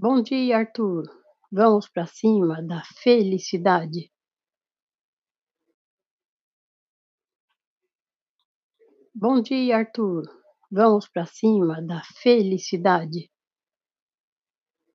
Bom dia, Arthur. Vamos para cima da felicidade. Bom dia, Arthur. Vamos para cima da felicidade.